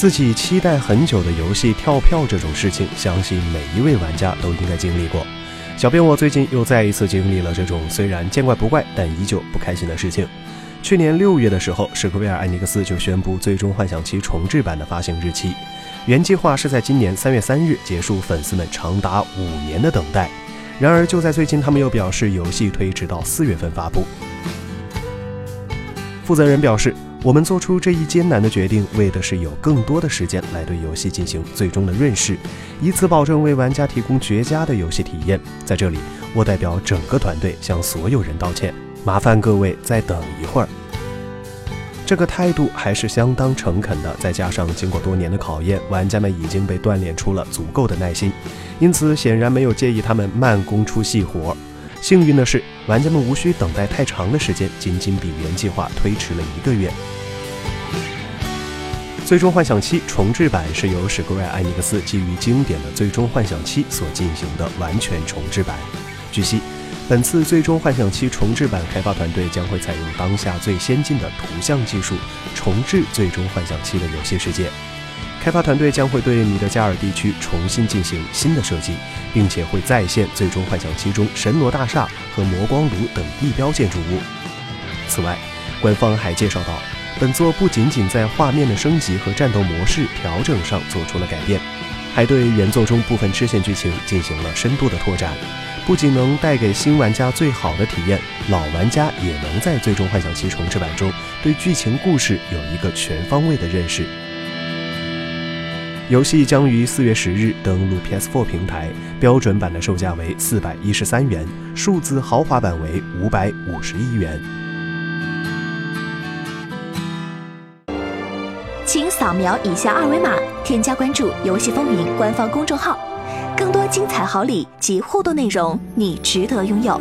自己期待很久的游戏跳票这种事情，相信每一位玩家都应该经历过。小编我最近又再一次经历了这种虽然见怪不怪，但依旧不开心的事情。去年六月的时候，史克威尔艾尼克斯就宣布《最终幻想七》重置版的发行日期，原计划是在今年三月三日结束粉丝们长达五年的等待。然而就在最近，他们又表示游戏推迟到四月份发布。负责人表示：“我们做出这一艰难的决定，为的是有更多的时间来对游戏进行最终的润饰，以此保证为玩家提供绝佳的游戏体验。在这里，我代表整个团队向所有人道歉，麻烦各位再等一会儿。”这个态度还是相当诚恳的，再加上经过多年的考验，玩家们已经被锻炼出了足够的耐心，因此显然没有介意他们慢工出细活。幸运的是，玩家们无需等待太长的时间，仅仅比原计划推迟了一个月。《最终幻想七》重置版是由史克威尔艾尼克斯基于经典的《最终幻想七》所进行的完全重置版。据悉，本次《最终幻想七》重置版开发团队将会采用当下最先进的图像技术，重置《最终幻想七》的游戏世界。开发团队将会对米德加尔地区重新进行新的设计，并且会再现《最终幻想七》中神罗大厦和魔光炉等地标建筑物。此外，官方还介绍到，本作不仅仅在画面的升级和战斗模式调整上做出了改变，还对原作中部分支线剧情进行了深度的拓展。不仅能带给新玩家最好的体验，老玩家也能在《最终幻想七》重置版中对剧情故事有一个全方位的认识。游戏将于四月十日登陆 PS4 平台，标准版的售价为四百一十三元，数字豪华版为五百五十一元。请扫描以下二维码，添加关注“游戏风云”官方公众号，更多精彩好礼及互动内容，你值得拥有。